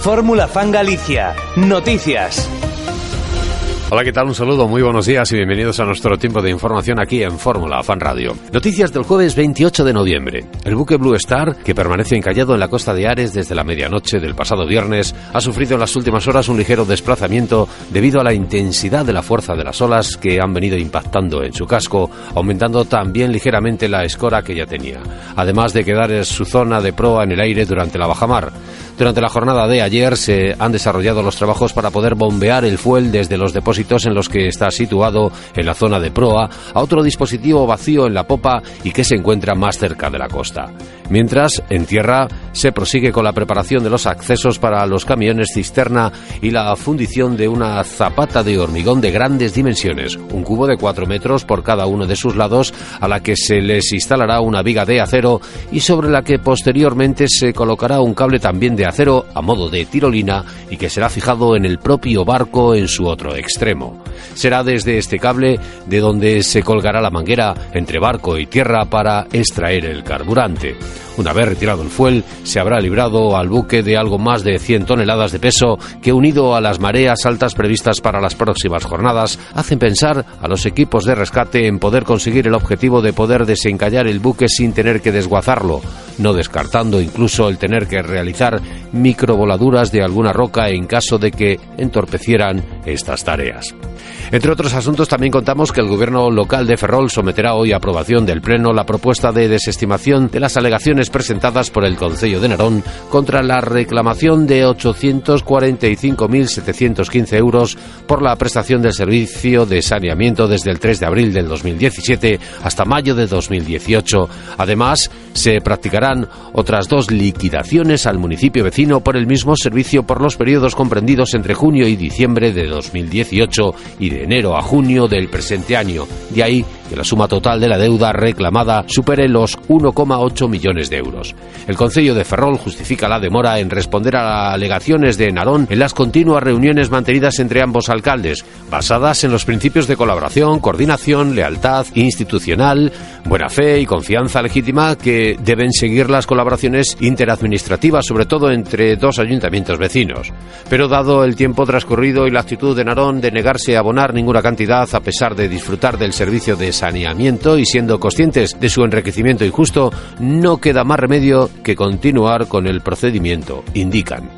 Fórmula Fan Galicia. Noticias. Hola, ¿qué tal? Un saludo, muy buenos días y bienvenidos a nuestro tiempo de información aquí en Fórmula Fan Radio. Noticias del jueves 28 de noviembre. El buque Blue Star, que permanece encallado en la costa de Ares desde la medianoche del pasado viernes, ha sufrido en las últimas horas un ligero desplazamiento debido a la intensidad de la fuerza de las olas que han venido impactando en su casco, aumentando también ligeramente la escora que ya tenía, además de quedar en su zona de proa en el aire durante la bajamar. Durante la jornada de ayer se han desarrollado los trabajos para poder bombear el fuel desde los depósitos en los que está situado en la zona de proa a otro dispositivo vacío en la popa y que se encuentra más cerca de la costa. Mientras, en tierra, se prosigue con la preparación de los accesos para los camiones cisterna y la fundición de una zapata de hormigón de grandes dimensiones, un cubo de 4 metros por cada uno de sus lados, a la que se les instalará una viga de acero y sobre la que posteriormente se colocará un cable también de acero a modo de tirolina y que será fijado en el propio barco en su otro extremo. Será desde este cable de donde se colgará la manguera entre barco y tierra para extraer el carburante. Una vez retirado el fuel, se habrá librado al buque de algo más de 100 toneladas de peso que, unido a las mareas altas previstas para las próximas jornadas, hacen pensar a los equipos de rescate en poder conseguir el objetivo de poder desencallar el buque sin tener que desguazarlo, no descartando incluso el tener que realizar microvoladuras de alguna roca en caso de que entorpecieran estas tareas. Entre otros asuntos, también contamos que el gobierno local de Ferrol someterá hoy a aprobación del Pleno la propuesta de desestimación de las alegaciones presentadas por el Concello de Narón contra la reclamación de 845.715 euros por la prestación del servicio de saneamiento desde el 3 de abril del 2017 hasta mayo de 2018. Además, se practicarán otras dos liquidaciones al municipio vecino por el mismo servicio por los periodos comprendidos entre junio y diciembre de 2018 y de enero a junio del presente año. De ahí que la suma total de la deuda reclamada supere los 1,8 millones de euros. El Concello de Ferrol justifica la demora en responder a alegaciones de Narón en las continuas reuniones mantenidas entre ambos alcaldes, basadas en los principios de colaboración, coordinación, lealtad institucional, buena fe y confianza legítima que deben seguir las colaboraciones interadministrativas, sobre todo entre dos ayuntamientos vecinos. Pero dado el tiempo transcurrido y la actitud de Narón de negarse a abonar ninguna cantidad a pesar de disfrutar del servicio de saneamiento y siendo conscientes de su enriquecimiento injusto, no queda más remedio que continuar con el procedimiento, indican.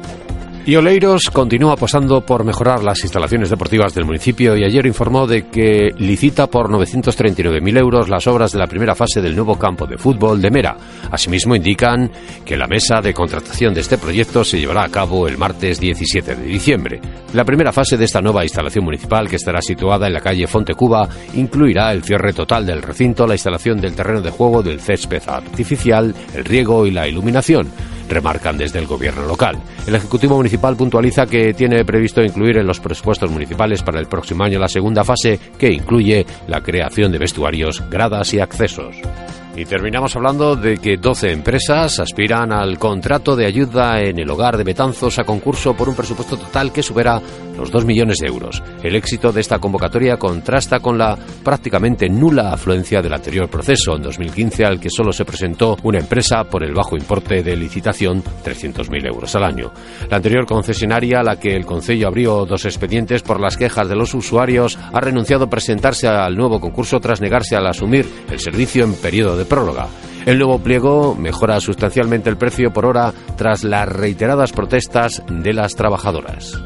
Y Oleiros continúa apostando por mejorar las instalaciones deportivas del municipio y ayer informó de que licita por 939.000 euros las obras de la primera fase del nuevo campo de fútbol de Mera. Asimismo indican que la mesa de contratación de este proyecto se llevará a cabo el martes 17 de diciembre. La primera fase de esta nueva instalación municipal, que estará situada en la calle Fontecuba, incluirá el cierre total del recinto, la instalación del terreno de juego del césped artificial, el riego y la iluminación remarcan desde el gobierno local. El Ejecutivo Municipal puntualiza que tiene previsto incluir en los presupuestos municipales para el próximo año la segunda fase que incluye la creación de vestuarios, gradas y accesos. Y terminamos hablando de que 12 empresas aspiran al contrato de ayuda en el hogar de Betanzos a concurso por un presupuesto total que supera los 2 millones de euros. El éxito de esta convocatoria contrasta con la prácticamente nula afluencia del anterior proceso, en 2015, al que solo se presentó una empresa por el bajo importe de licitación, 300.000 euros al año. La anterior concesionaria, a la que el Concello abrió dos expedientes por las quejas de los usuarios, ha renunciado a presentarse al nuevo concurso tras negarse al asumir el servicio en periodo de próloga. El nuevo pliego mejora sustancialmente el precio por hora tras las reiteradas protestas de las trabajadoras.